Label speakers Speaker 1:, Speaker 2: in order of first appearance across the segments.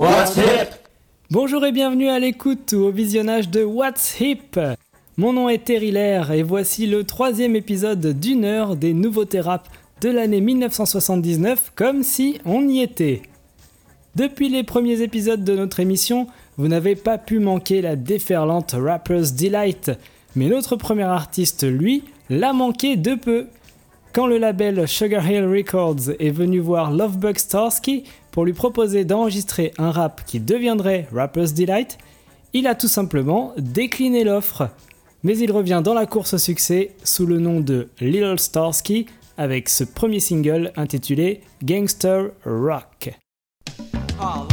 Speaker 1: What's Hip?
Speaker 2: Bonjour et bienvenue à l'écoute ou au visionnage de What's Hip? Mon nom est Terry Lair et voici le troisième épisode d'une heure des nouveaux thérapes de l'année 1979 comme si on y était. Depuis les premiers épisodes de notre émission, vous n'avez pas pu manquer la déferlante Rapper's Delight, mais notre premier artiste, lui, l'a manqué de peu. Quand le label Sugar Hill Records est venu voir Lovebug Starsky pour lui proposer d'enregistrer un rap qui deviendrait Rapper's Delight, il a tout simplement décliné l'offre. Mais il revient dans la course au succès sous le nom de Little Starsky avec ce premier single intitulé Gangster Rock. Rock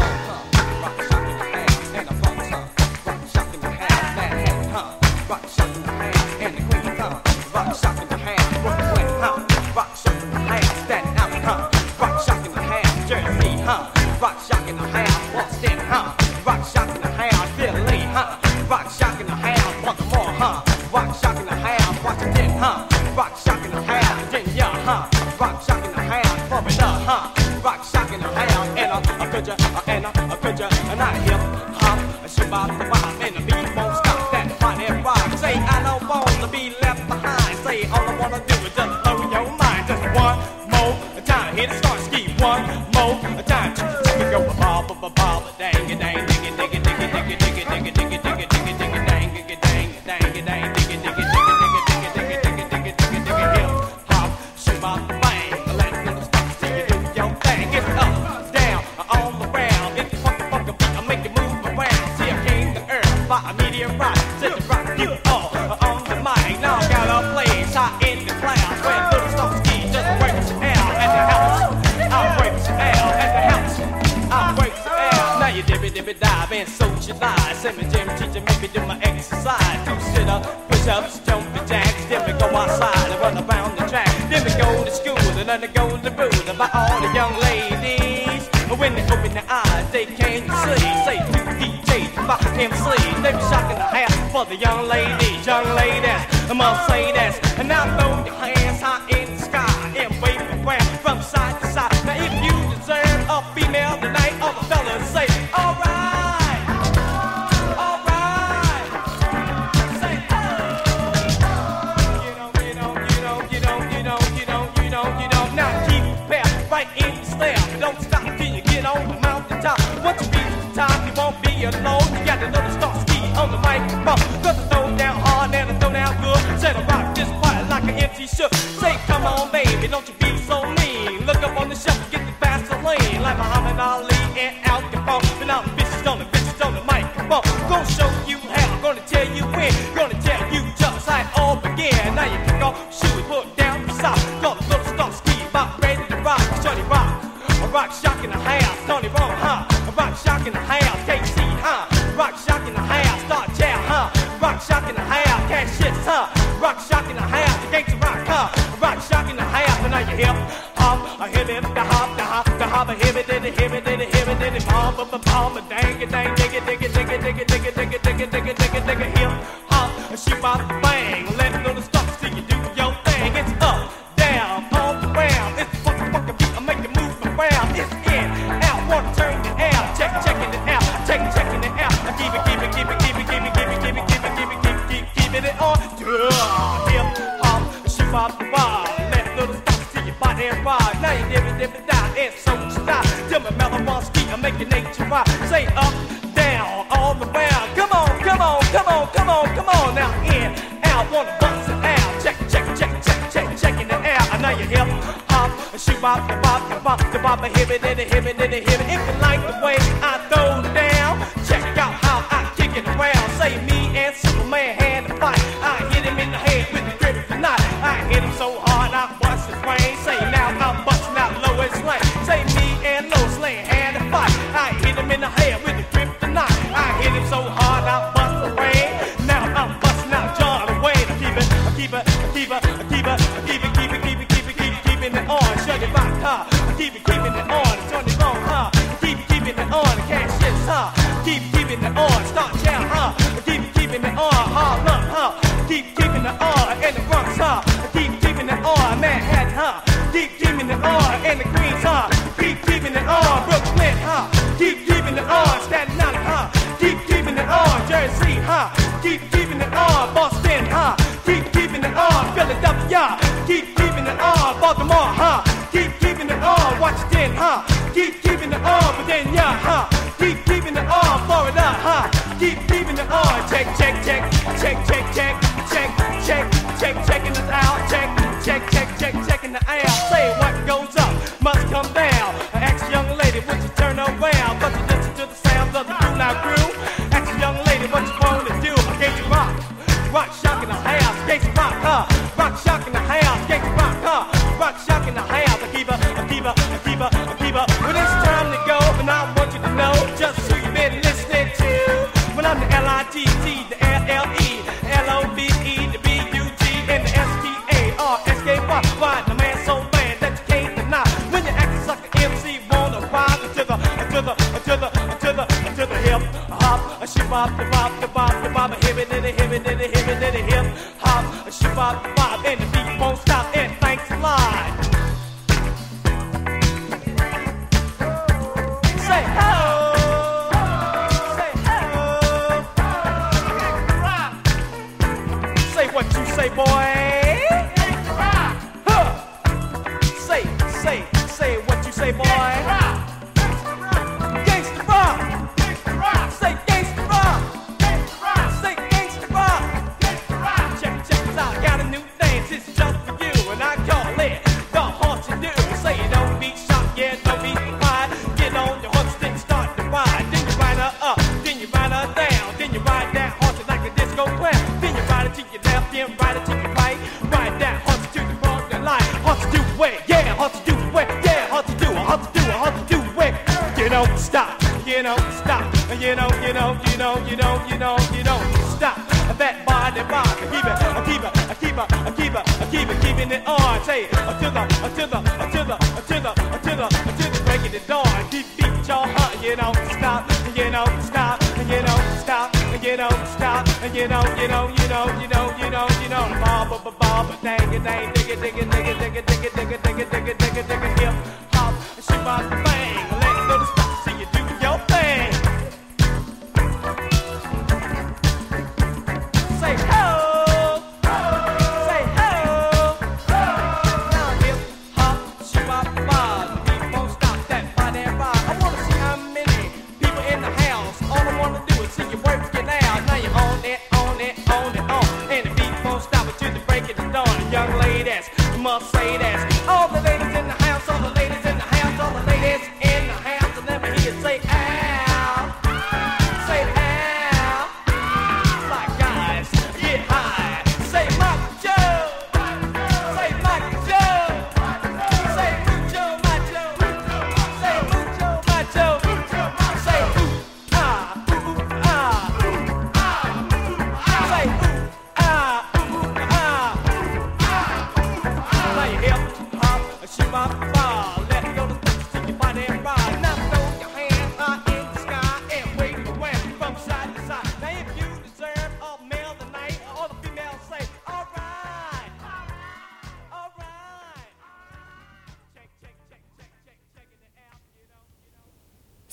Speaker 2: shock in the house from the huh? Rock shock in the house and a, a picture, a, and a, a picture, and I hip hop, a shabbat. winner. Jumping jacks, then we go outside and run around the track. Then we go to school and undergo the boot about all the young ladies. When they open their eyes, they can't see. Say to DJ, fuck them. They be shocking the ass for the young ladies, young ladies, the Mercedes. And now throw your hands high in the sky and wave around from side to side. alone. You got to know the star ski on the microphone. Cause I throw down hard and I throw down good. Said I rock this quiet like an MC should. Say, come on, baby, don't you hibby it? hibby dibby bomb bomb bomb dang dang say up, down, all the. Come on, come on, come on, come on, come on. Now in, out, wanna bust it out. Check, check, check, check, check, checking the air. I know you hip hop, shoot bop, bop, bop, bop, bop, hip it, hip it, hip it, hip it. If you like Baltimore.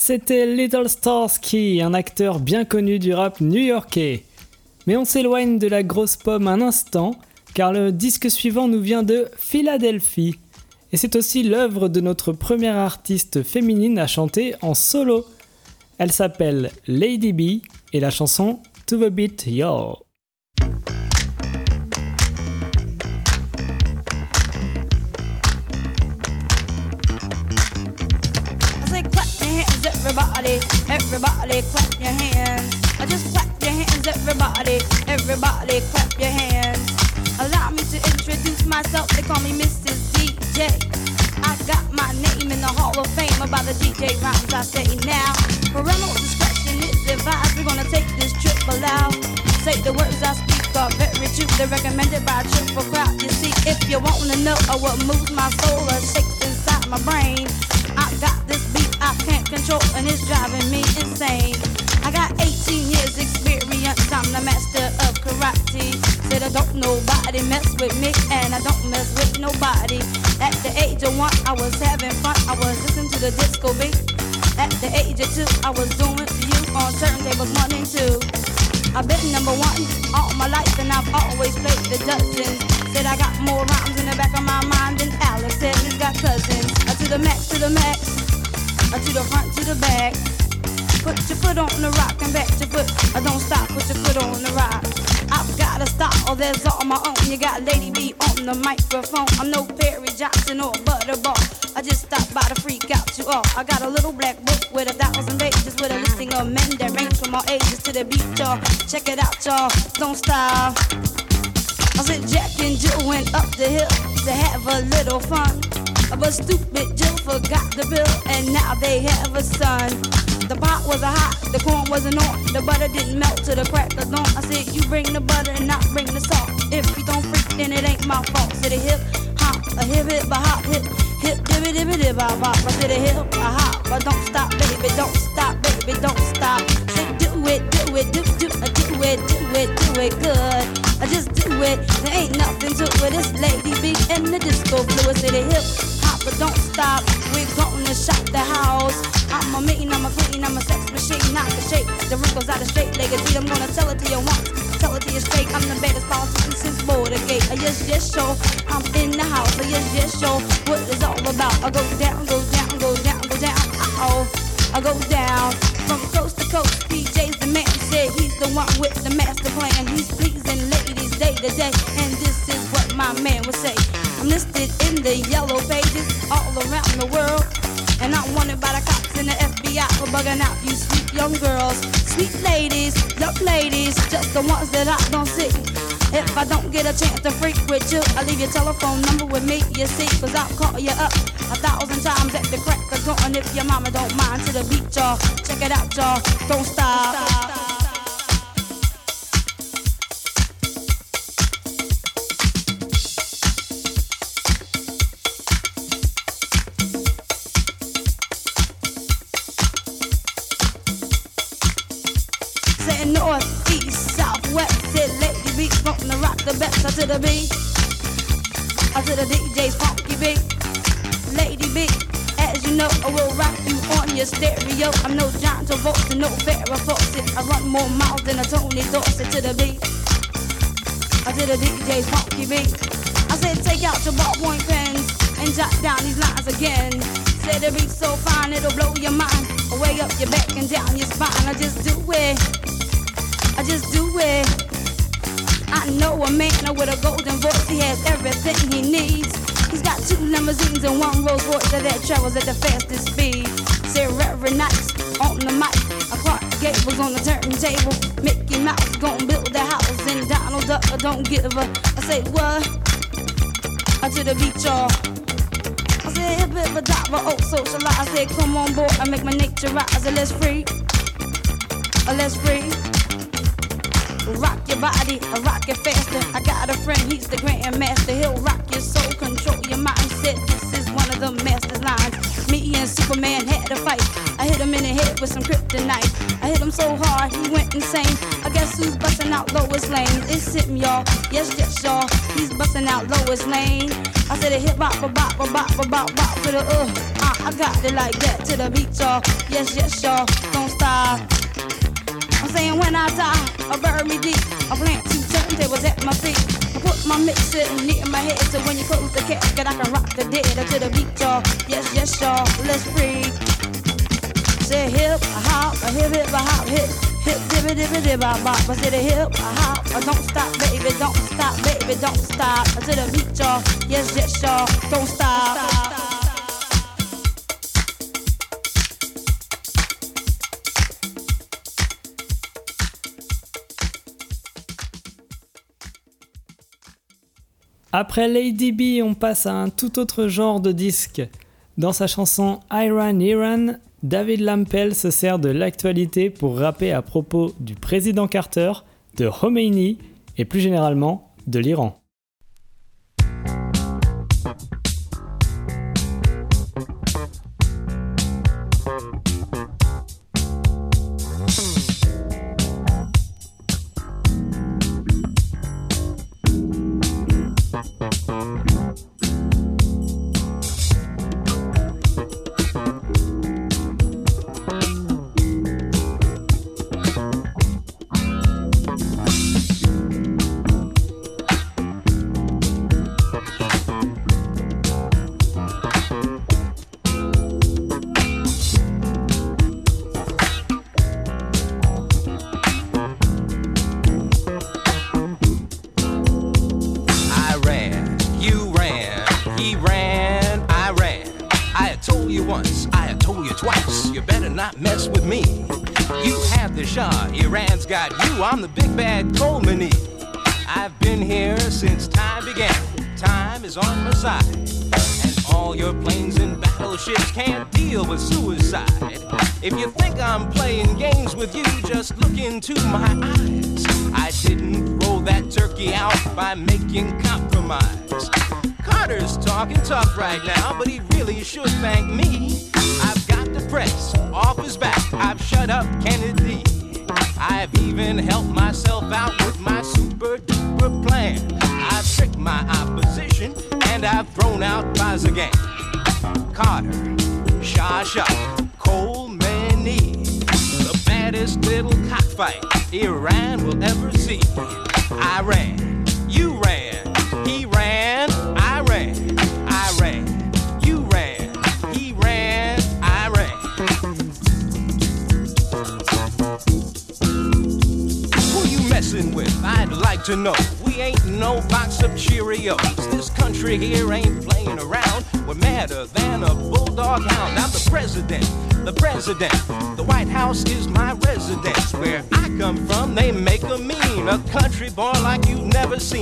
Speaker 3: C'était Little Starsky, un acteur bien connu du rap new-yorkais. Mais on s'éloigne de la grosse pomme un instant, car le disque suivant nous vient de Philadelphie. Et c'est aussi l'œuvre de notre première artiste féminine à chanter en solo. Elle s'appelle Lady B et la chanson To the Beat Yo.
Speaker 4: everybody, clap your hands. I Just clap your hands, everybody, everybody clap your hands. Allow me to introduce myself, they call me Mrs. DJ. I got my name in the Hall of Fame about the DJ rhymes I say now. Parental discretion is advised, we're gonna take this trip aloud. Say the words I speak are very true, they're recommended by a triple crowd. You see, if you wanna know what moves my soul or shakes inside my brain, I got this control and it's driving me insane. I got 18 years experience, I'm the master of karate. Said I don't nobody mess with me and I don't mess with nobody. At the age of one, I was having fun, I was listening to the disco beat. At the age of two, I was doing for you on certain one and two. I've been number one all my life and I've always played the dozens. Said I got more rhymes in the back of my mind than Alex said he's got cousins. Uh, to the max, to the max to the front, to the back. Put your foot on the rock and back your foot. I don't stop, put your foot on the rock. I've gotta stop, all that's all my own. You got Lady B on the microphone. I'm no Perry Johnson or Butterball. I just stopped by to freak out you all. I got a little black book with a thousand pages with a listing of men that range from all ages to the beat, y'all. Check it out, y'all. Don't stop. I said Jack and Jill went up the hill to have a little fun. But stupid Jill forgot the bill, and now they have a son. The pot was a hot, the corn wasn't on, the butter didn't melt to the crack of dawn. I said, You bring the butter and not bring the salt. If you don't freak, then it ain't my fault. Said a hip hop, a hip hip a hop, hip hip dibby dibby dib bop bop. I said a hip a hop, but don't stop, baby, don't stop, baby, don't stop. Say do it, do it, do do uh, do it, do it, do it good. I just do it, there ain't nothing to it. This lady be in the disco fluid. Say the hip hop, but don't stop. We're gonna shop the house. I'm a mean, I'm a queen, I'm a sex machine, not the shake. The wrinkles out of straight legged I'm gonna tell it to you once, tell it to you straight. I'm the baddest politician since Watergate. Uh, yes, yes, show. I'm in the house. Uh, yes, yes, show. What is all about? I go down, go down, go down, go down. Uh oh, I go down from coast to coast. PJ's the man. Said he's the one with the master plan. He's pleasing ladies day to day, and this is what my man would say. I'm listed in the yellow pages all around the world. And I'm wanted by the cops and the FBI for bugging out you sweet young girls. Sweet ladies, young ladies, just the ones that I don't see. If I don't get a chance to freak with you, I leave your telephone number with me, you see, cause I'll call you up a thousand times at the crack of dawn if your mama don't mind to the beat, y'all. Check it out, y'all. Don't stop. Say to the beat, I to the DJ's funky beat, lady beat. As you know, I will rock you on your stereo. I'm no John Travolta, no Farrah Fawcett. I run more miles than a Tony Dorsett to the beat. I to the DJ's funky beat. I said take out your ballpoint pens and jot down these lines again. Said the beat's so fine it'll blow your mind, way up your back and down your spine. I just do it. I just do it. I know a man with a golden voice. He has everything he needs. He's got two limousines and one Rolls Royce that travels at the fastest speed. Said Reverend Nice on the mic. A Clark Gables on the turntable. Mickey Mouse gonna build the house and Donald Duck don't give a. I say what? I to the beach, y'all. I said hip hip a diver, oh socialize. I said come on board, I make my nature rise. Let's free, let's free. Rock your body, rock it faster. I got a friend, he's the grandmaster. He'll rock your soul, control your mindset. This is one of the master's lines. Me and Superman had a fight. I hit him in the head with some kryptonite. I hit him so hard, he went insane. I guess who's busting out Lois Lane? It's him, y'all. Yes, yes, y'all. He's busting out Lois Lane. I said a hip hop, a bop, a bop, a bop, bop to the uh. uh I got it like that to the beat, y'all. Yes, yes, y'all. Don't stop. Saying when I die, I bury me deep. I plant two turntables at my feet. I put my mixer near my head so when you close the casket, I can rock the dead to the beat, y'all. Yes, yes, y'all. Let's freak. Say hip, hop, a hip, hip, a hop, hip. Hip, dibby, dibby, dibby, bop. I said a hip, a hop, a don't stop, baby, don't stop, baby, don't stop. I said a beat, y'all. Yes, yes, y'all. Don't stop.
Speaker 3: Après Lady B, on passe à un tout autre genre de disque. Dans sa chanson Iran Iran, David Lampel se sert de l'actualité pour rapper à propos du président Carter, de Khomeini et plus généralement de l'Iran.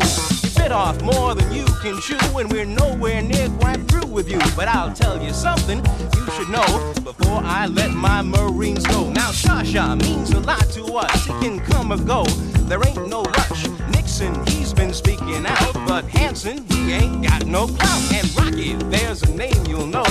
Speaker 5: You bit off more than you can chew, and we're nowhere near quite through with you. But I'll tell you something you should know before I let my Marines go. Now, Shasha means a lot to us. It can come or go. There ain't no rush. Nixon, he's been speaking out, but Hanson, he ain't got no clout. And Rocky, there's a name you'll know.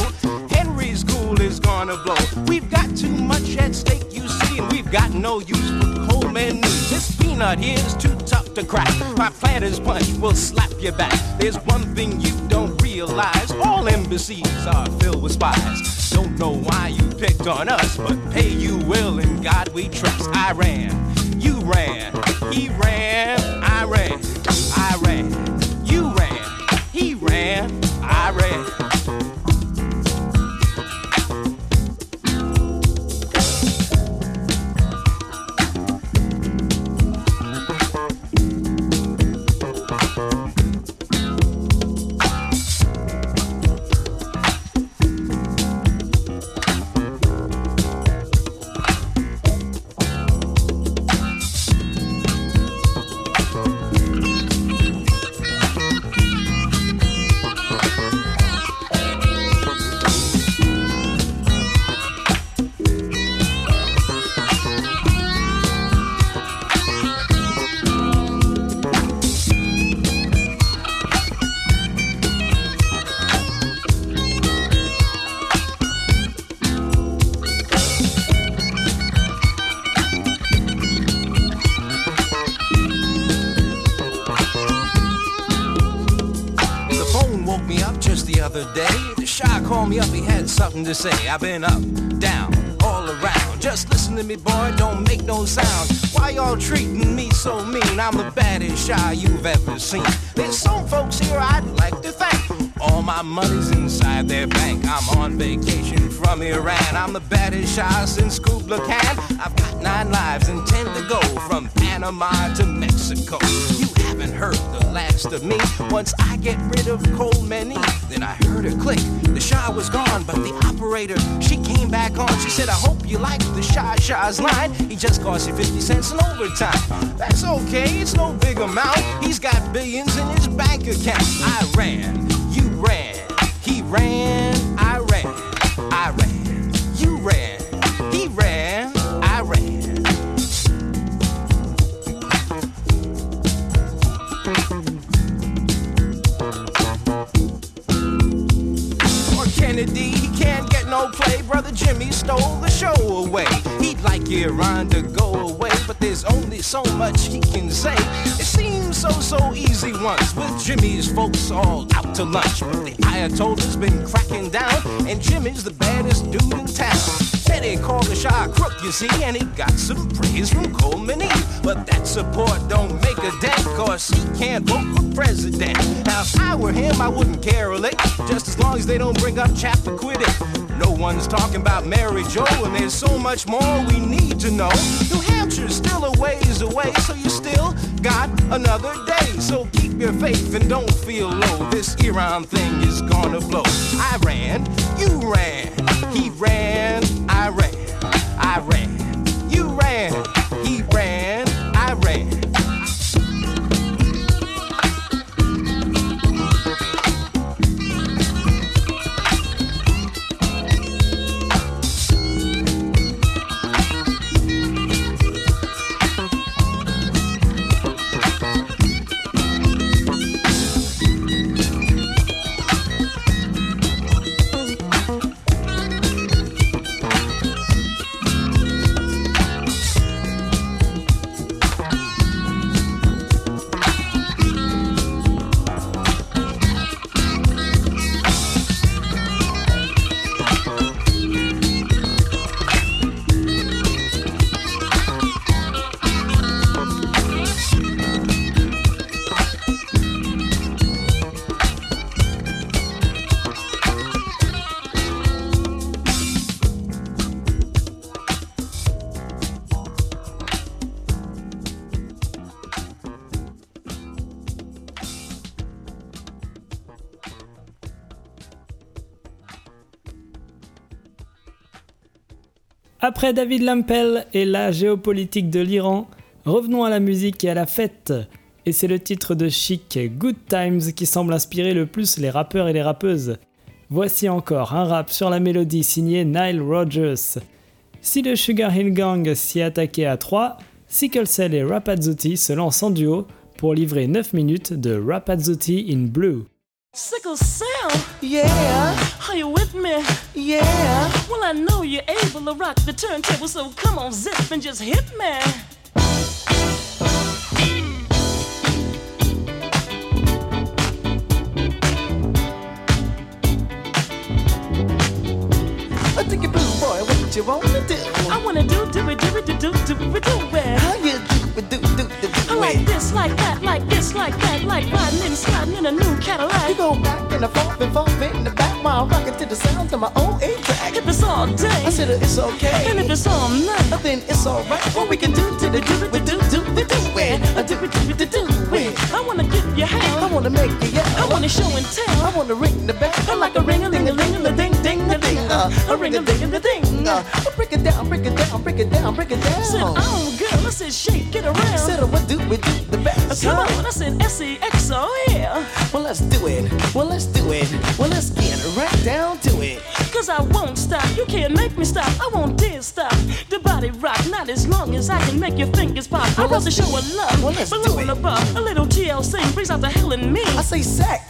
Speaker 5: Henry's cool is gonna blow. We've got too much at stake, you see, and we've got no use for Coleman news. This peanut here's too tough to crack. My planter's punch will slap your back. There's one thing you don't realize: all embassies are filled with spies. Don't know why you picked on us, but pay you will, and God we trust. I ran, you ran, he ran, I ran, I ran, you ran, he ran, I ran. Had something to say. I've been up, down, all around. Just listen to me, boy, don't make no sound. Why y'all treating me so mean? I'm the baddest shy you've ever seen. There's some folks here I'd like to thank. All my money's inside their bank. I'm on vacation from Iran. I'm the baddest shy since Kubla Khan. I've got nine lives and ten to go from Panama to Mexico. You haven't heard the last of me. Once I get rid of Coleman, then I heard a click. Shah was gone, but the operator, she came back on. She said, I hope you like the Shah Shah's line. He just cost you 50 cents in overtime. That's okay, it's no big amount. He's got billions in his bank account. I ran, you ran, he ran, I ran, I ran, play. Brother Jimmy stole the show away. He'd like Iran to go away, but there's only so much he can say. It seems so, so easy once with Jimmy's folks all out to lunch. But the Ayatollah's been cracking down, and Jimmy's the baddest dude in town. Teddy called the Shah crook, you see, and he got some praise from Coleman But that support don't make a dent, cause he can't vote for president. Now, if I were him, I wouldn't care a lick, just as long as they don't bring up Chappaquiddick. No one's talking about Mary Jo, and there's so much more we need to know. New Hampshire's still a ways away, so you still got another day. So keep your faith and don't feel low. This Iran thing is gonna blow. I ran, you ran, he ran, I ran, I ran. You ran, he ran.
Speaker 3: Après David Lampel et la géopolitique de l'Iran, revenons à la musique et à la fête. Et c'est le titre de Chic, Good Times, qui semble inspirer le plus les rappeurs et les rappeuses. Voici encore un rap sur la mélodie signé Nile Rodgers. Si le Sugar Hill Gang s'y attaquait à 3, Sickle Cell et Rapazzotti se lancent en duo pour livrer 9 minutes de Rapazzotti in Blue.
Speaker 6: Sickle Cell,
Speaker 7: Yeah,
Speaker 6: are you with me?
Speaker 7: yeah.
Speaker 6: Well, I know you're able to rock the turntable, so come on, zip and just hit me.
Speaker 7: I think you blue boy, what you wanna do?
Speaker 6: I wanna do do it, do it, do do do it, do it.
Speaker 7: How you
Speaker 6: like this, like that, like riding and sliding in a new Cadillac.
Speaker 7: You go back and forth and forth in the back while rocking to the sound of my own A track.
Speaker 6: If it's all day,
Speaker 7: I said it's okay.
Speaker 6: and if it's all night,
Speaker 7: then it's alright. What we can do to the do it, do do do do it, I do it, do it, do it.
Speaker 6: I wanna get your hand.
Speaker 7: I wanna make you
Speaker 6: yell.
Speaker 7: I
Speaker 6: wanna show and tell.
Speaker 7: I wanna ring the bell.
Speaker 6: I like a ring a ling a ling a ding ding a ding a ring a ding a ding.
Speaker 7: Uh, break it down, break it down, break it down, break it down.
Speaker 6: Said, oh girl, I said shake it around.
Speaker 7: Said, what do we do the best?
Speaker 6: Come on, I said S E X O yeah.
Speaker 7: Well, let's do it. Well, let's do it. Well, let's get right down to it.
Speaker 6: Cause I won't stop, you can't make me stop, I won't dare stop. The body rock, not as long as I can make your fingers pop. I
Speaker 7: Well,
Speaker 6: want to show a love,
Speaker 7: Well, let's
Speaker 6: but
Speaker 7: do it.
Speaker 6: and above. A little TLC brings out the hell in me.
Speaker 7: I say sex.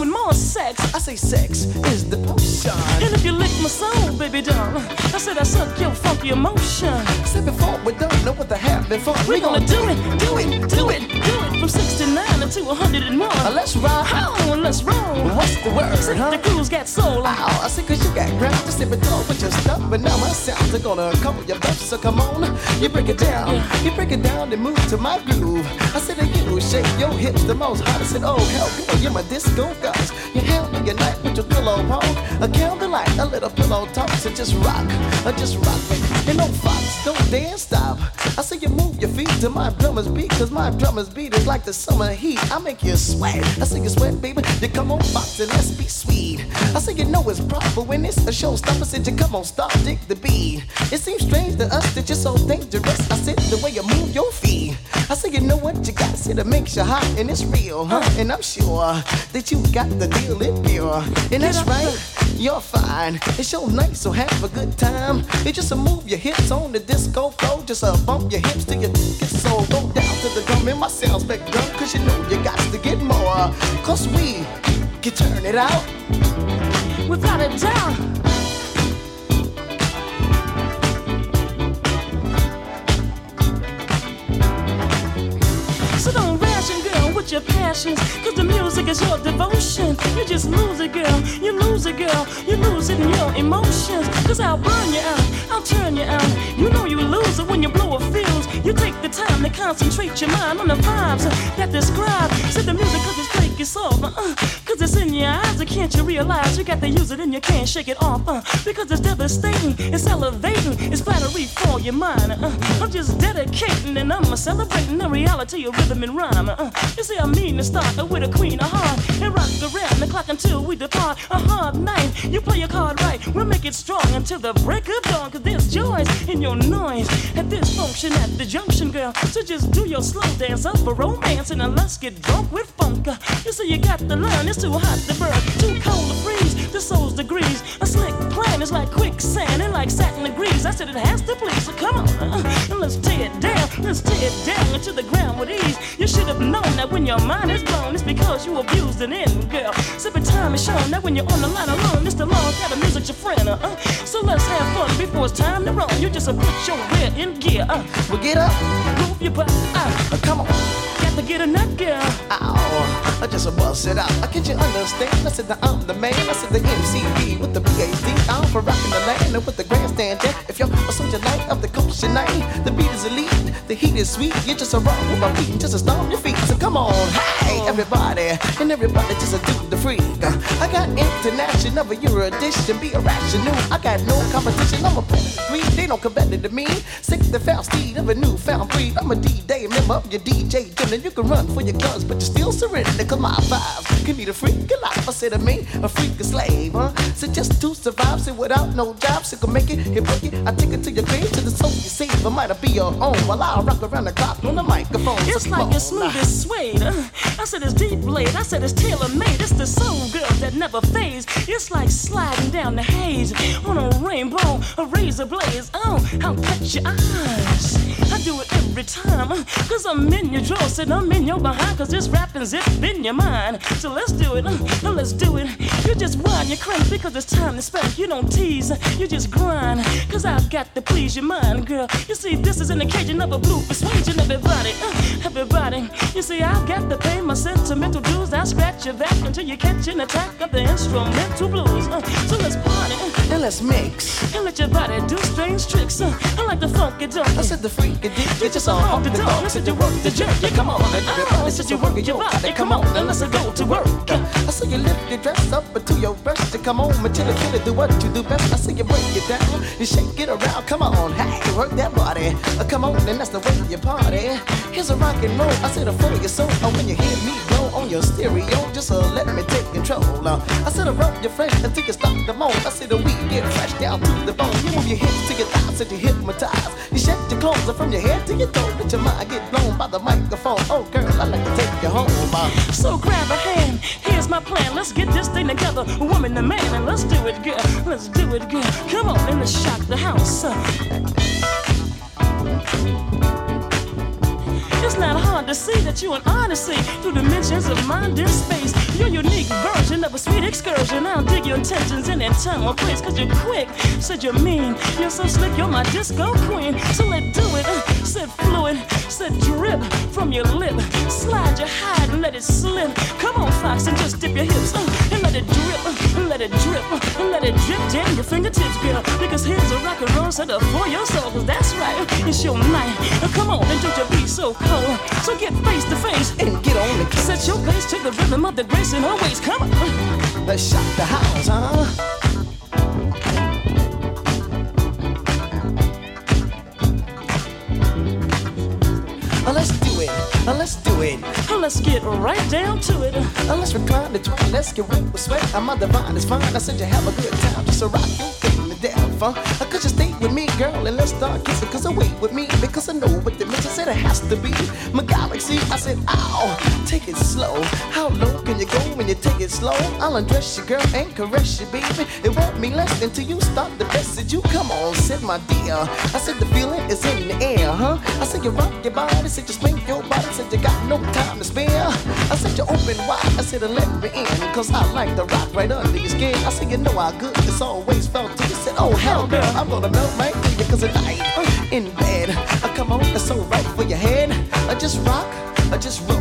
Speaker 6: And more sex.
Speaker 7: I say sex is the potion.
Speaker 6: And if you lick my soul, baby doll, I said I suck your funky emotion.
Speaker 7: Said before we don't know what to have before.
Speaker 6: We're gonna do it, do it, do it, do it from 69 to 101.
Speaker 7: Uh, let's ride.
Speaker 6: Oh, and let's roll.
Speaker 7: What's the word,
Speaker 6: Said
Speaker 7: huh?
Speaker 6: The crew's got soul.
Speaker 7: Ow, I said cause you got ground to sip it all with your stuff But now my sounds are gonna call your bluff So come on, you break it down You break it down and move to my groove I said to you, shake your hips the most I said, oh hell, girl, you're my disco goddess You handle your night with your pillow punk A candlelight, a little pillow talk So just rock, uh, just rock me And no fox, don't dance, stop I say you move your feet to my drummer's beat Cause my drummer's beat is like the summer heat. I make you sweat, I say you sweat baby. You come on box and let's be sweet. I say you know it's proper when it's a showstopper. I said you come on stop, dig the beat. It seems strange to us that you're so dangerous. I said the way you move your feet. I say you know what you got, said it makes you hot and it's real, huh? And I'm sure that you got the deal it pure And that's right, you're fine. It's your night, so have a good time. It's just a move your hips on the disco floor. Just a bump your hips till you get so Go down to the drum in my sound spectrum Cause you know you got to get more. Cause we can turn it out.
Speaker 6: Without a doubt. So don't ration, girl, with your passions. Cause the music is your devotion. You just lose it, girl. You lose it, girl. You lose it in your emotions. Cause I'll burn you out. I'll turn you out. You know you lose it when you blow a fuse. You take the time to concentrate your mind on the vibes that describe. Said the music cause it's flaky soft. Uh, cause it's in your eyes. And can't you realize you got to use it and you can't shake it off? Uh, because it's devastating. It's elevating. It's flattery for your mind. Uh, I'm just dedicating and I'm celebrating the reality of rhythm and rhyme. Uh, you see, I mean to start with a queen of heart and rock around the clock until we depart. A hard night. You play your card right. We'll make it strong until the break of dawn. Cause there's joys in your noise at this function at the junction, girl. So just do your slow dance up for romance and let's get drunk with funk. Uh, you see, you got to learn. It's too hot to burn, too cold to freeze. The soul's degrees. A slick plan is like quicksand and like satin degrees. I said it has to please. So come on, uh, let's tear it down. Let's tear it down into the ground with ease. You should have known that when your mind is blown, it's because you abused it in, girl. Sipping time is shown that when you're on the line alone, it's the long kind of music's your friend. Uh, uh. So let's have fun before it's time to run. You just uh, put your rear in gear. Uh,
Speaker 7: Well get up,
Speaker 6: move your butt. Uh,
Speaker 7: uh, come on
Speaker 6: to get a nut, girl.
Speaker 7: Ow, I just bust it out. I can't you understand? I said that I'm the man. I said the MCB with the PhD. I'm for rocking the land and with the grandstand. Yeah, if you're a soldier night of the culture night, the beat is elite, the heat is sweet. You're just a rock with my beat, just a stomp your feet. So come on, hey oh. everybody, and everybody just a do the freak. I got international, but you're a dish to be irrational. I got no competition. I'm a pedigree They don't compare to me. Sick the foul steed of a newfound breed. I'm a D-Day member of your DJ. Then you can run for your guns, but you still surrender. Cause my vibes can be the freak of life. I said to me, a freak a slave, huh? So just to survive, say without no job, so can make it, hit break it. I take it to your grave, to the soul you save. I might be your own while I rock around the clock on the microphone.
Speaker 6: It's
Speaker 7: come
Speaker 6: like it's smooth as suede. I said it's deep laid. I said it's tailor made. It's the soul girl that never fades. It's like sliding down the haze on a rainbow, a razor blaze. Oh, I'll catch your eyes. I do it every time. Cause I'm in your drawer, and I'm in your behind. Cause this rapping's it in your mind. So let's do it. Uh, let's do it. You just whine, you crank because it's time to spend. You don't tease, you just grind. Cause I've got to please your mind, girl. You see, this is an occasion of a blue persuasion. Everybody, uh, everybody. You see, I've got to pay my sentimental dues. I scratch your back until you catch an attack of the instrumental blues. Uh, so let's party uh,
Speaker 7: And let's mix.
Speaker 6: and let your body do strange tricks. Uh, I like the funky donkey.
Speaker 7: I said the freak of dick,
Speaker 6: You
Speaker 7: it's
Speaker 6: just
Speaker 7: just
Speaker 6: a
Speaker 7: a
Speaker 6: honky
Speaker 7: honky
Speaker 6: tonk. I said you work the jerk. Yeah, come on. I said you work your body. Come on, and let's go to work.
Speaker 7: I saw you lift your dress up to your breast to come on, until it kill it, do what you do best. I see you break it down, you shake it around, come on, hey, work that body. Uh, come on, and that's the way you party. Here's a rock and roll, I said a for your soul. Oh, when you hear me blow on your stereo, just uh, let me take control. Uh, I said I rub you fresh until you stop the moan. I said the weed get fresh down to the bone. You move your hips to your thighs and you hypnotize. You shake your clothes from your head to your toe. Let your mind get blown by the microphone. Oh, girl, I like to take you home. Uh,
Speaker 6: So grab a hand. Here's my plan. Let's get this thing together, woman and man, and let's do it, girl. Let's do it, girl. Come on and let's shock the house. Uh, It's not hard to see that you're an odyssey through dimensions of mind and space. Your unique version of a sweet excursion. I'll dig your intentions in that time or place, cause you're quick. Said you're mean. You're so slick, you're my disco queen. So let's do it. Said fluid, said drip from your lip. Slide your hide and let it slip. Come on, Fox, and just dip your hips uh, and let it drip, uh, let it drip, uh, and let it drip down your fingertips, girl. Because here's a rock and roll set up for your soul. Cause that's right, it's your night. Uh, Come on, and don't you be so cold. So get face to face
Speaker 7: and get on the
Speaker 6: Set your pace to the rhythm of the grace her waist. Come on.
Speaker 7: Let's shock the house, huh? It. Uh, let's do it.
Speaker 6: Uh, Let's get right down to it.
Speaker 7: Uh, let's recline the twine. Let's get wet with sweat. I'm on divine. It's fine. I said you have a good time. Just a rock your death, huh? Uh, could you stay with me, girl, and let's start kissing? Cause I wait with me because I know what the mission said it has to be. My galaxy. I said, ow, take it slow. How low can you go when you take it slow? I'll undress you, girl, and caress you, baby. It won't be less until you start the best. Said you come on, said my dear. I said the feeling is in the air, huh? I said you rock your body, said you swing your body, said you got no time to spare. I said you open wide, I said let me in, cause I like to rock right under your skin. I said you know how good it's always felt to you. Said oh hell girl, I'm gonna melt right through you, cause tonight uh, in bed, I come on, it's so right for your head. I just rock, I just roll.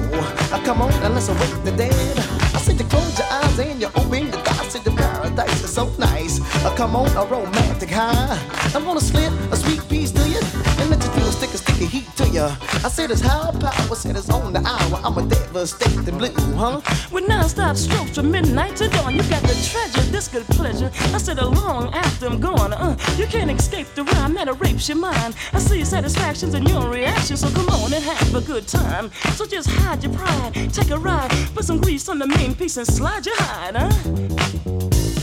Speaker 7: I come on and let's awake the dead. I said you close your eyes and you open your eyes. Said the paradise is so nice. I come on a romantic high. I'm gonna slip a sweet piece I said it's high power, said it's on the hour. I'm a devastating blue, huh?
Speaker 6: With non-stop strokes from midnight to dawn, you got the treasure, this good pleasure. I said along after I'm gone. Uh, you can't escape the rhyme that rapes your mind. I see your satisfactions and your reactions, so come on and have a good time. So just hide your pride, take a ride, put some grease on the main piece and slide your hide, huh?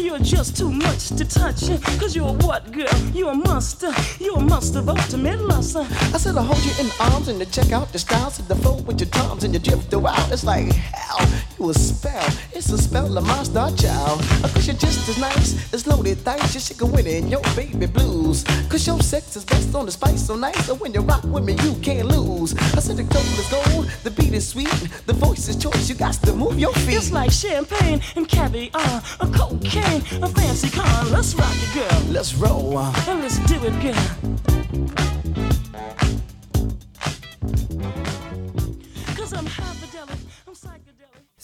Speaker 6: You're just too much to touch. Cause you're what, girl? You're a monster. You're a of ultimate.
Speaker 7: I said I hold you in arms and to check out the styles of the flow with your drums and you drift out. It's like hell, you a spell. It's a spell of my star child. Cause you're just as nice as loaded dice. You're should win in your baby blues. Cause your sex is based on the spice so nice. So when you rock with me, you can't lose. I said the gold is gold, the beat is sweet, the voice is choice. You got to move your feet.
Speaker 6: It's like champagne and caviar, a cocaine, a fancy car. Let's rock it, girl.
Speaker 7: Let's roll.
Speaker 6: And let's do it, girl.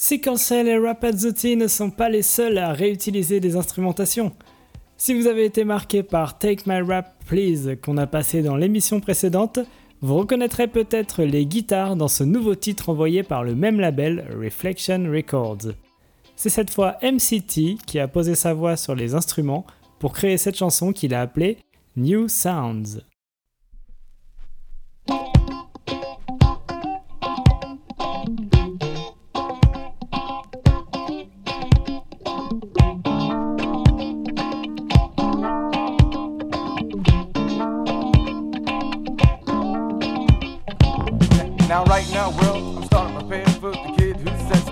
Speaker 3: Sequencel et Rapazzotti ne sont pas les seuls à réutiliser des instrumentations. Si vous avez été marqué par Take My Rap Please qu'on a passé dans l'émission précédente, vous reconnaîtrez peut-être les guitares dans ce nouveau titre envoyé par le même label Reflection Records. C'est cette fois MCT qui a posé sa voix sur les instruments pour créer cette chanson qu'il a appelée New Sounds.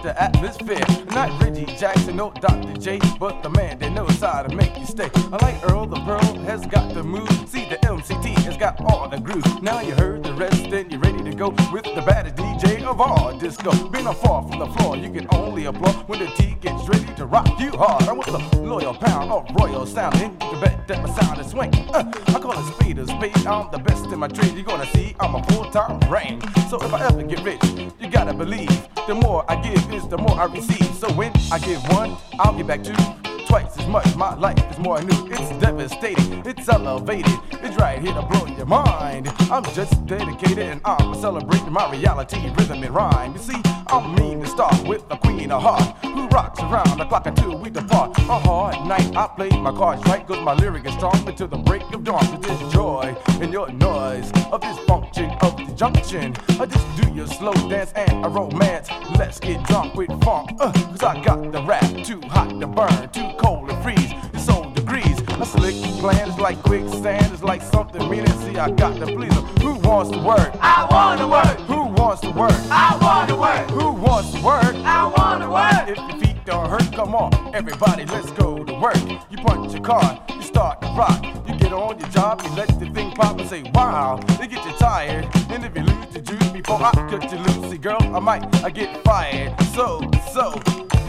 Speaker 8: The atmosphere. Not Reggie Jackson, no Dr. J, but the man that knows how to make you stay. Unlike Earl, the Pearl has got the move. See, the MCT has got all the groove. Now you heard the rest, and you're ready to go with the baddest DJ of all disco. Being a far from the floor, you can only applaud when the T gets ready to rock you hard. I'm with the loyal pound of royal sound, and you can bet that my sound is swing. Uh, I call it speed of speed. I'm the best in my trade. You're gonna see I'm a full-time brain. So if I ever get rich, you gotta believe. The more I give the more I receive. So when I give one, I'll get back two. Twice as much, my life is more new. It's devastating, it's elevated. It's right here to blow your mind. I'm just dedicated and I'm celebrating my reality, rhythm and rhyme. You see, I'm mean to start with the queen of heart who rocks around the clock until we depart. A hard night, I play my cards right, cause my lyric is strong until the break of dawn. Cause there's joy in your noise of this function of the junction. I just do your slow dance and a romance. Let's get drunk with funk, uh, cause I got the rap too hot to burn, too cold to freeze. It's on degrees. A slick plan is like quicksand, it's like something meaning. See, I got the pleaser. Who wants to work? I want to work. Who wants to work? I want to work. Who wants to work? I want to work. If your feet don't hurt, come on, everybody, let's go to work. You punch your card, you start to rock. You get on your job, you let the thing pop and say, wow. They get you tired, and if you lose the juice before I cut you loose, see, girl, I might I get fired. So, so, you lift your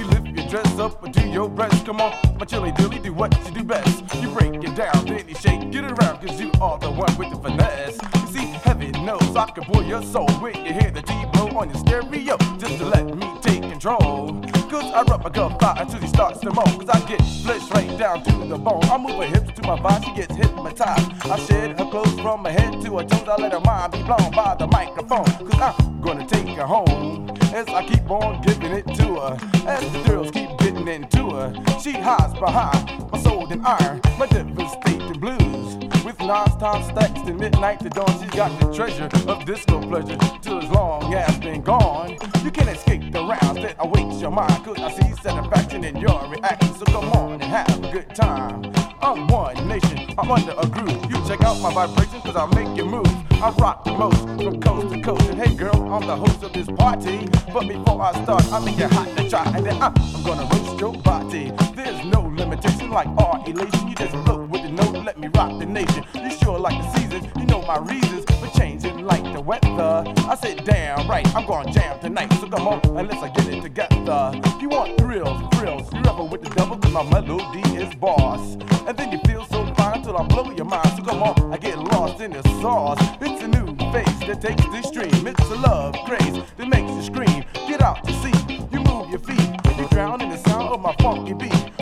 Speaker 8: dress up and do your best. Come on, my chili dilly, do what you do best. You break it down, then you shake it around, cause you are the one with the finesse. You see, heaven knows I can pull your soul when you hear the T blow on your stereo, just to let me take control. Cause I rub my girl thigh until she starts to moan. Cause I get flesh right down to the bone. I move her hips to my body, she gets hypnotized. I shed her clothes from her head to her toes. I let her mind be blown by the microphone. Cause I'm gonna take her home. As I keep on giving it to her. As the girls keep getting into her. She hides behind my soul and iron. My devastating blues. With non-stop stacks to midnight to dawn, she's got the treasure of disco pleasure. Till as long as been gone, you can't escape the rounds that awaits your mind. Cause I see satisfaction in your reaction. So come on and have a good time. I'm one nation, I'm under a groove. You check out my vibrations cause I make you move. I rock the most from coast to coast. And hey girl, I'm the host of this party. But before I start, I make it hot to try. And then I'm gonna roast your body. There's no limitation like our elation. You just float with the note, let me rock the nation. You sure like the seasons, you know my reasons for changing like the weather. I said, damn right, I'm gonna jam tonight. So come on, and let's uh, get it together. You want thrills, thrills, you rebel with the devil, cause my melody is boss. And then you feel so fine till I blow your mind. So come on, I get lost in the sauce. It's a new face that takes the stream. It's a love craze that makes you scream. Get out to sea, you move your feet. You drown in the sound of my funky beat.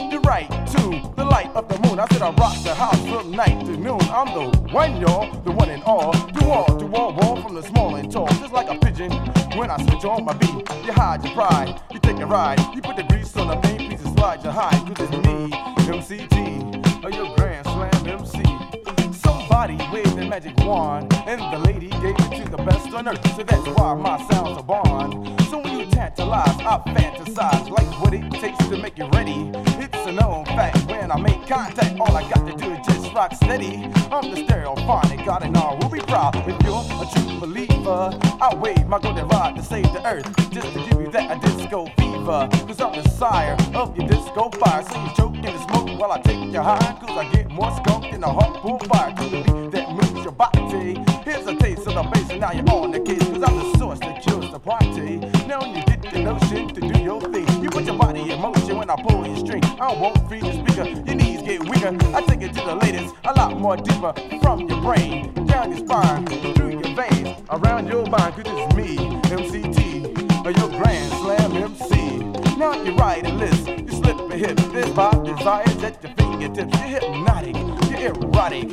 Speaker 8: I said I rock the house from night to noon. I'm the one, y'all, the one and all. Do all, do all, wall from the small and tall. Just like a pigeon when I switch on my beat. You hide your pride, you take a ride. You put the grease on the main piece and slide your high. Cause it's me, MCT, or your Grand Body with a magic wand, and the lady gave it to the best on earth. So that's why my sounds are born. So when you tantalize, I fantasize like what it takes to make you ready. It's a known fact when I make contact, all I got to do is just rock steady. I'm the stereophonic, God and all will be proud. If you're a true believer, I wave my golden rod to save the earth, just to give you that a disco fever. Cause I'm the sire of your disco fire. So you choke in the smoke while I take your high. Cause I get more skunk than a hot pool fire. That moves your body. Here's a taste of the bass, and now you're on the case. Cause I'm the source that kills the party. Now you get the notion to do your thing. You put your body in motion when I pull your string. I won't free the speaker. Your knees get weaker. I take it to the latest, a lot more deeper. From your brain, down your spine, through your veins, around your mind. Cause it's me, MCT, or your Grand Slam MC. Now you write a list, you slip a hip. There's five desires at your fingertips. You're hypnotic, you're erotic,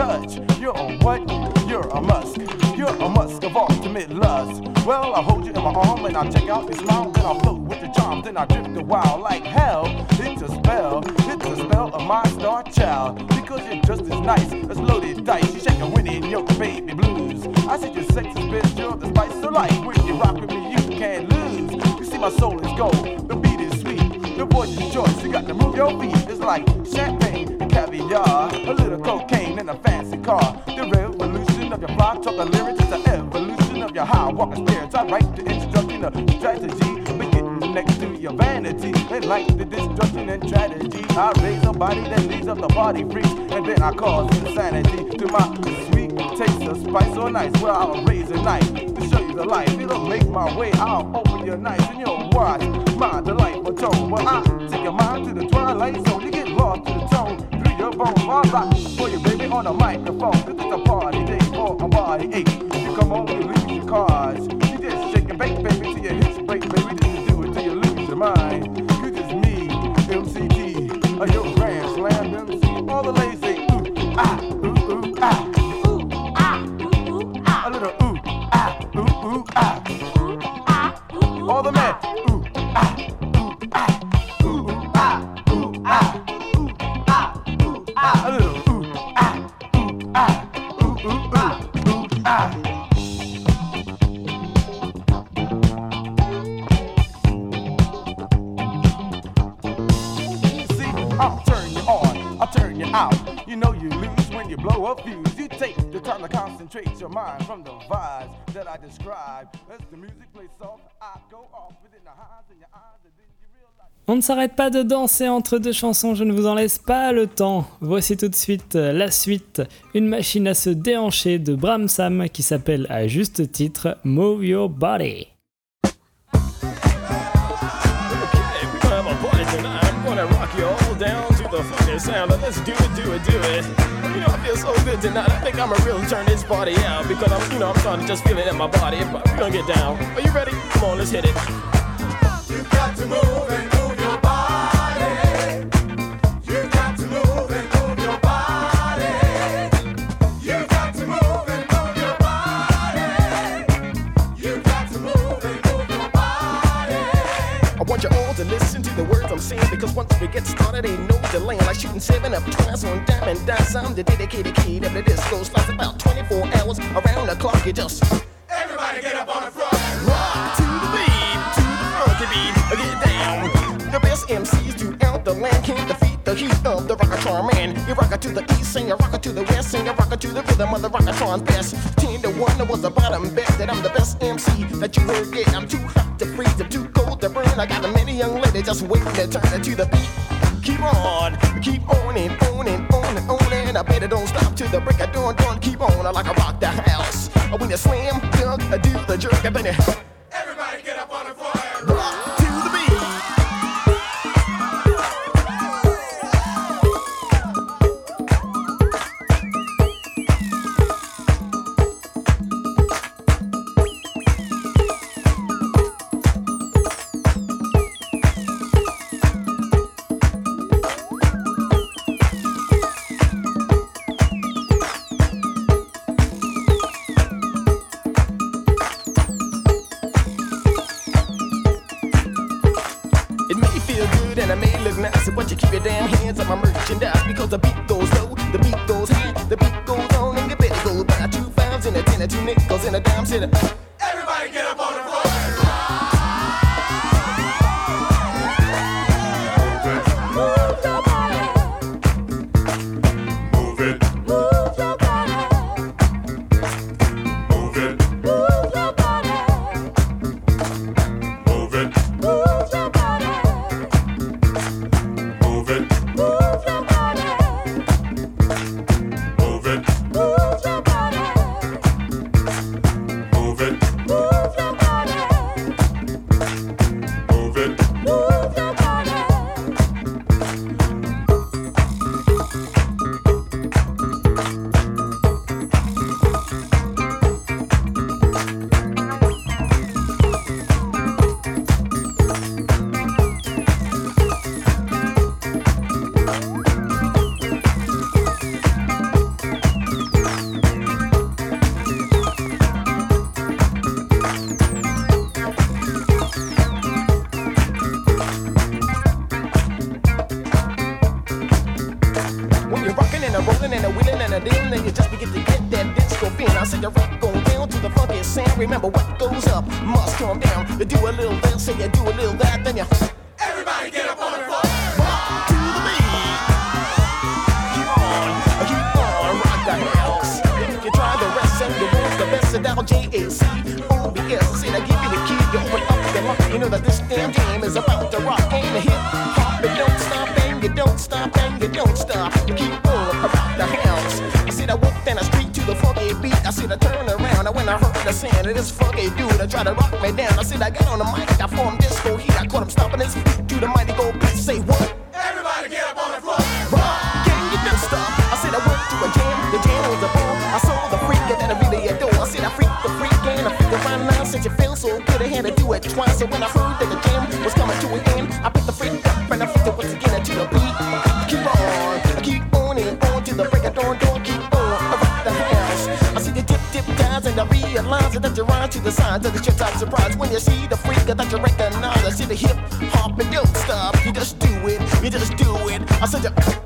Speaker 8: touch. You're a what? You're a musk. You're a musk of ultimate lust. Well, I hold you in my arm and I check out your smile. Then I float with the charm. Then I drift a while like hell. It's a spell. It's a spell of my star child. Because you're just as nice as loaded dice. You shake a winnie in your baby blues. I see your sex is. You're the spice of life. When you rock with me, you can't lose. You see, my soul is gold. The beat is sweet. The voice is choice. You got to move your feet. It's like champagne caviar. A little cocaine and a fancy car. The revolution of your fly talk the lyrics is the evolution of your high walking spirits. I write the instruction of strategy. But getting next to your vanity. And like the destruction and tragedy. I raise a body that leads up the party freaks. And then I cause insanity to my sweet taste of spice or nice. Well, I'll raise a knife to show you the life. It'll make my way. I'll open your nights and you'll watch my delightful tone. Well, I take your mind to the twilight zone. You get lost to the tone your bones. I'll for you, baby, on the microphone. This is a party day for a body ache. You come home, you lose your cards. You just shake and bake, baby, till your hips break, baby. Is do it till you lose your mind. You just me, MCT, or your On
Speaker 3: ne s'arrête pas de danser entre deux chansons, je ne vous en laisse pas le temps. Voici tout de suite euh, la suite, une machine à se déhancher de Bram Sam qui s'appelle à juste titre Move Your Body.
Speaker 2: Let's do it, do it, do it. You know, I feel so good tonight. I think I'ma really turn this party out because I'm, you know, I'm starting to just feel it in my body. But we're gonna get down. Are you ready? Come on, let's hit it.
Speaker 9: You got to move and
Speaker 2: dice. I'm the dedicated kid of the disco. Slots about 24 hours around the clock. You just
Speaker 9: Everybody get up on the front.
Speaker 2: rock to the beat, to the funky beat. Get down. The best MCs throughout the land can't defeat the heat of the rockatron man. You rock it to the east, and you rock it to the west, and you rock it to the rhythm of the rockatron's best. Ten to one was the bottom bet that I'm the best MC that you heard get. I'm too hot to freeze, I'm too cold to burn. I got a many young ladies just waiting to turn it to the beat. to the signs of the charts, I'm surprise when you see the freak that you recognize. I see the hip hop and don't stop. You just do it, you just do it. I said you.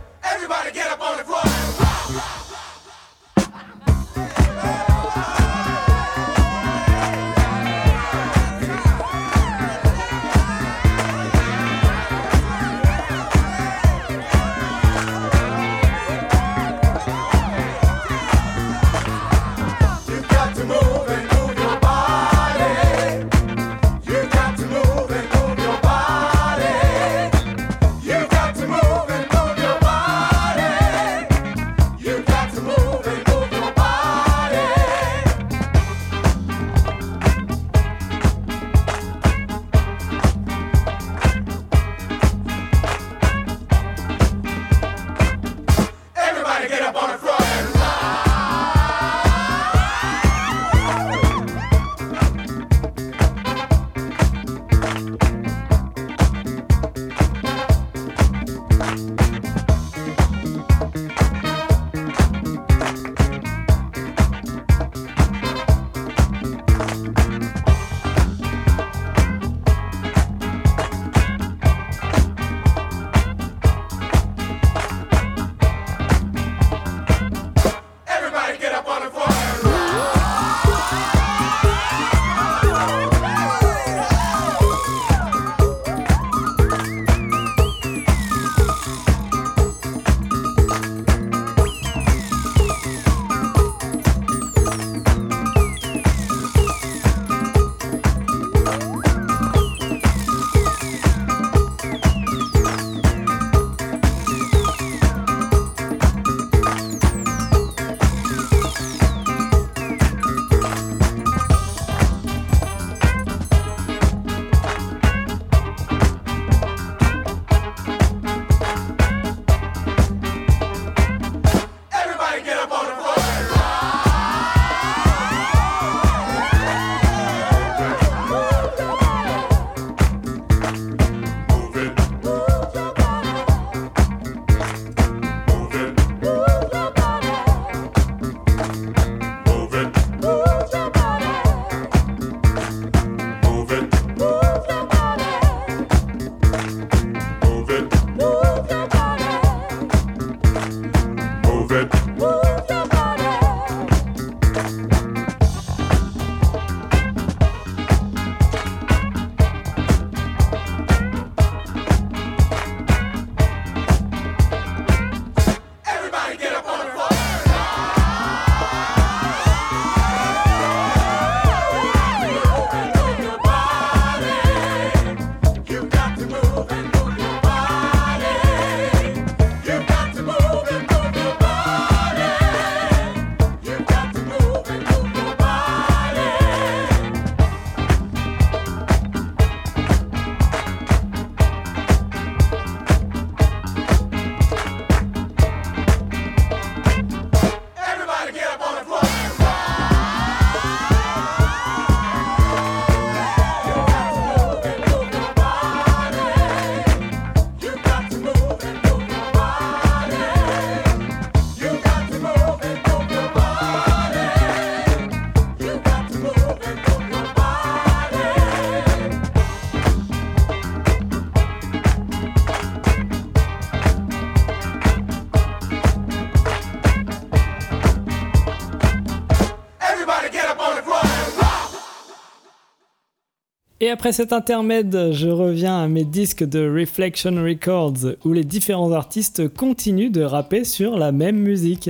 Speaker 3: Après cet intermède, je reviens à mes disques de Reflection Records où les différents artistes continuent de rapper sur la même musique.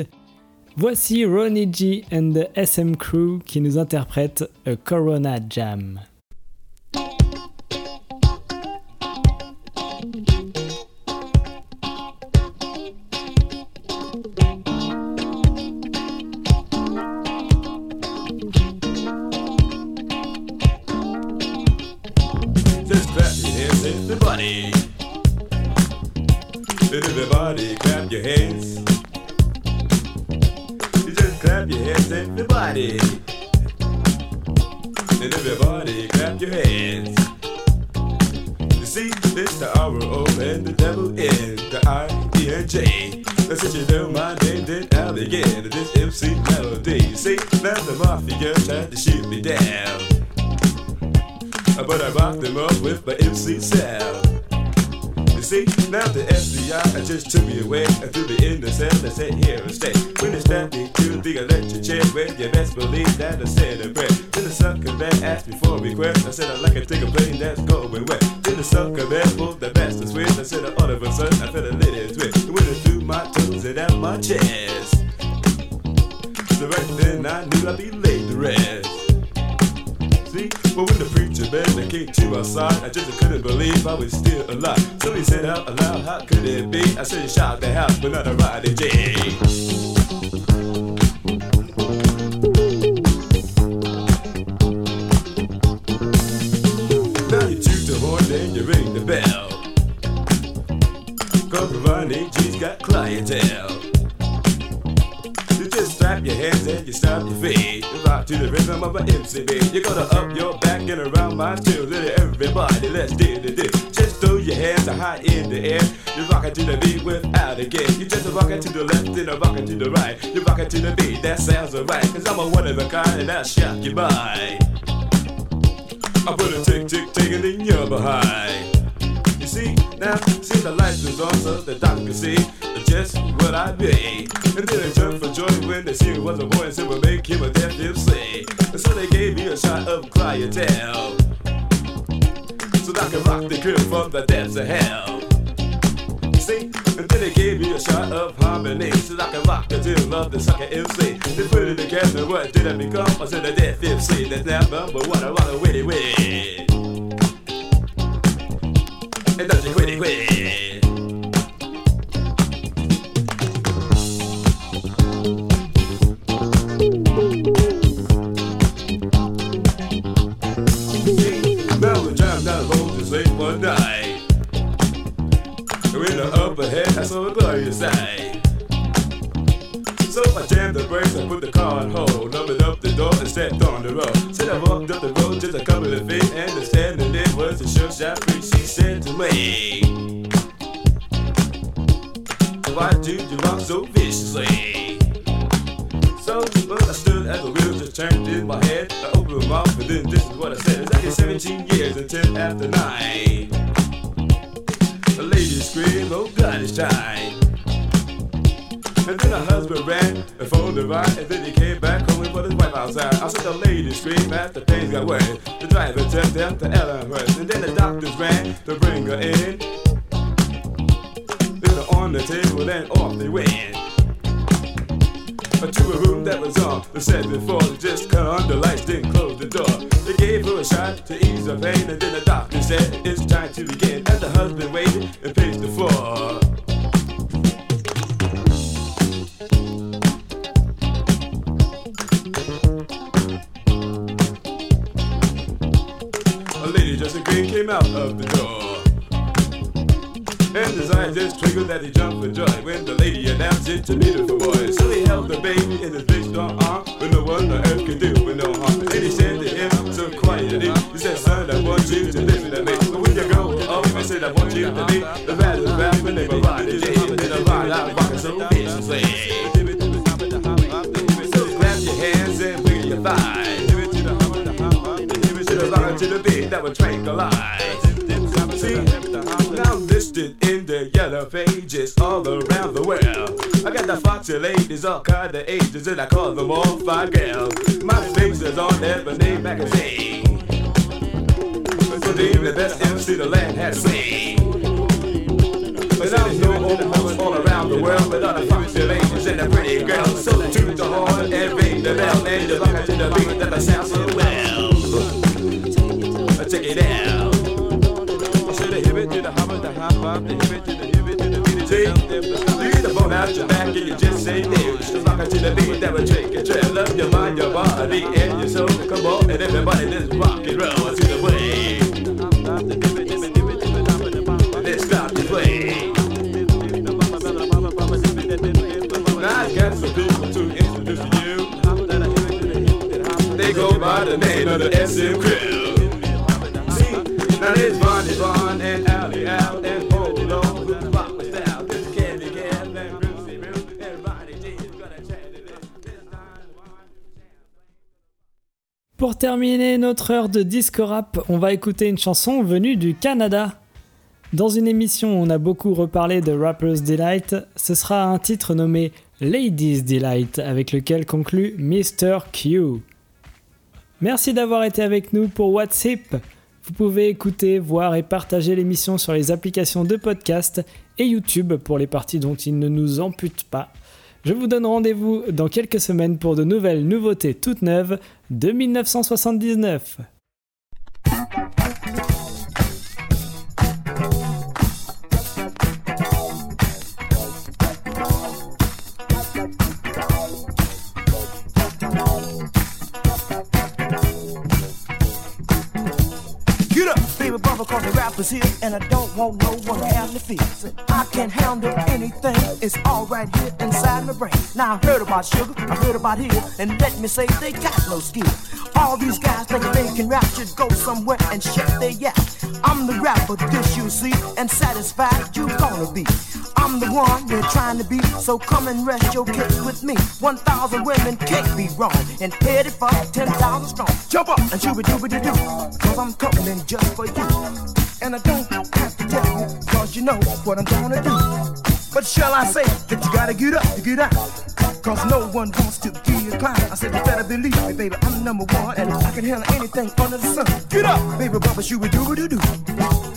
Speaker 3: Voici Ronnie G and the SM Crew qui nous interprètent A Corona Jam.
Speaker 10: J. Now since you know my name, did I'll begin this MC melody. See, now the mafia tried to shoot me down. But I rocked them up with my MC sound. See, now the FBI just took me away and threw me in the cell and said, here and stay. When strapped me to the electric chair, well, you best believe that I said a prayer. Then the sucker man asked me for a request. I said, I'd like to take a plane that's going west. Then the sucker man pulled the best of switch. I said, all of a sudden, I felt a little twist. It went through my toes and out my chest. So right then I knew I'd be laid to rest. But when the preacher bent the came to my side, I just couldn't believe I was still alive. So he said out aloud, how could it be? I said, shot the house, but not a Roddy J. of an. You're gonna up your back and around my tunes. And everybody, let's do the dip. Just throw your hands high in the air. You rock it to the beat without a gap. You just rock it to the left and a rock it to the right. You rock it to the beat, that sounds alright. Cause I'm a one of a kind and I'll shock you by. I put a tick tick ticking in your behind. You see, now, see the lights is on so the doctor can see just what I be. And then they jump for joy when they see me was a boy and said, make him a deaf MC. And so they gave me a shot of clientele. So that I can rock the crib from the depths of hell. See? And then they gave me a shot of harmony So I can rock the tune of the sucker MC They put it together, what did I become? I said a deaf MC That's now number one, I want to witty witty And don't you quit quit one in the upper head, that's what glorious sight. So I jammed the brakes, and put the car on hold, opened up the door and stepped on the road. Said I walked up the road just a couple of feet, and the standing there was the sure shot. She said to me, Why did you rock so viciously? But I stood as the wheels just turned in my head. I opened my mouth, and then this is what I said. It's like 17 years and 10 after 9. The lady screamed, oh God, it's time. And then her husband ran and phoned the ride, and then he came back and put his wife outside. I said the lady screamed after things got worse. The driver took them the Elmhurst, and then the doctors ran to bring her in. Then her on the table, then off they went. To a room that was on the said before. They just cut on the lights, then close the door. They gave her a shot to ease her pain, and then the doctor said it's time to begin. As the husband waited and paced the floor. A lady dressed in green came out of the door. And eyes just triggered that he jumped for joy when the lady announced it's a beautiful boy. So he held the baby in his big strong arm with no one on earth could do with no harm. And he said to him so quietly, he said, son, I want you to listen to me. But when you grow up, I said, I want you to be the baddest rapper when they riding J. And then I ride out rocking so viciously. So clap your hands and wiggle your thighs. To the line, to the beat that would tranquilize. See, now listed in the yellow pages all around the world. I got the foxy ladies, all kind of ages, and I call them all five girls. My is on Ebony magazine. for being the best MC the land has seen. There's no old hoes all around the world with other functional ladies and the pretty girls. So toot the horn and ring the bell and rock it to the beat that sounds
Speaker 3: Pour terminer notre heure de disco rap, on va écouter une chanson venue du Canada. Dans une émission où on a beaucoup reparlé de Rapper's Delight, ce sera un titre nommé Ladies Delight avec lequel conclut Mr. Q. Merci d'avoir été avec nous pour What's Hip. Vous pouvez écouter, voir et partager l'émission sur les applications de podcast et YouTube pour les parties dont il ne nous ampute pas. Je vous donne rendez-vous dans quelques semaines pour de nouvelles nouveautés toutes neuves de 1979.
Speaker 11: Cause the rapper's here, and I don't want no one to have feel. I can handle anything, it's all right here inside my brain. Now I heard about sugar, I heard about here, and let me say they got no skill. All these guys think they can rap should go somewhere and shut their yap. I'm the rapper, this you see, and satisfied you gonna be. I'm the one you're trying to be, so come and rest your case with me. 1,000 women can't be wrong, and headed for 10,000 strong. Jump up and shooby dooby doo doo, cause I'm coming just for you. And I don't have to tell you, cause you know what I'm gonna do. But shall I say that you gotta get up to get out? Cause no one wants to be a clown. I said you better believe me, baby, I'm number one, and I can handle anything under the sun. Get up, baby, bubba, shooby dooby doo doo.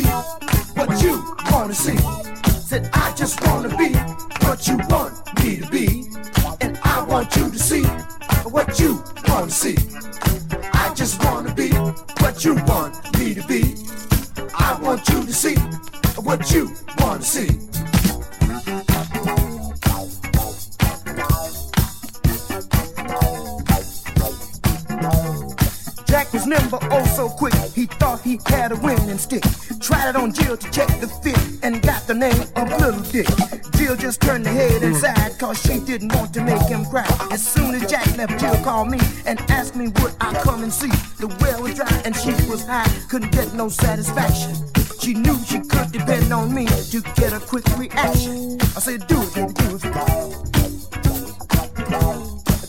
Speaker 11: See what you wanna see. Said I just wanna be what you want me to be. And I want you to see what you wanna see. I just wanna be what you want me to be. I want you to see what you wanna see. Jack was nimble, oh so quick. He thought he had a winning stick. Tried it on Jill to check the fit and got the name of Little Dick. Jill just turned her head inside cause she didn't want to make him cry. As soon as Jack left, Jill called me and asked me would I come and see. The well was dry and she was high, couldn't get no satisfaction. She knew she could depend on me to get a quick reaction. I said, do it, baby, do it.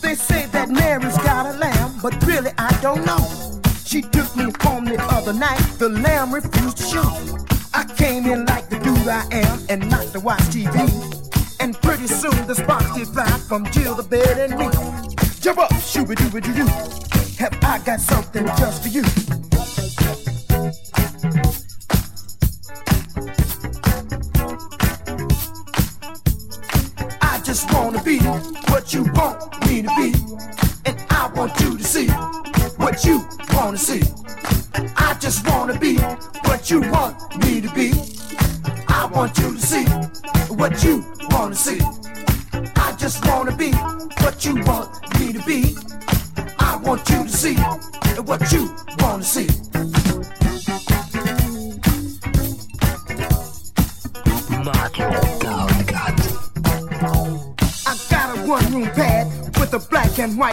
Speaker 11: They say that Mary's got a lamb, but really I don't know. She took me home the other night, the lamb refused to show. I came in like the dude I am and not to watch TV. And pretty soon the sparks did fly from Jill, the bed, and me. Jump up, shooby dooby doo doo. Have I got something just for you?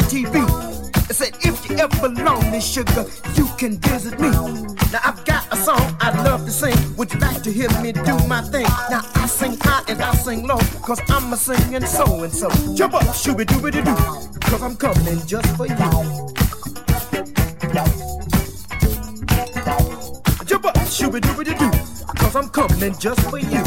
Speaker 11: TV. It said, if you ever lonely, sugar, you can visit me. Now I've got a song I'd love to sing. Would you like to hear me do my thing? Now I sing high and I sing low, cause I'm a singing so and so. Jump up, shooby dooby doo cause I'm coming just for you. Jump up, shooby dooby doo doo, I'm coming just for you.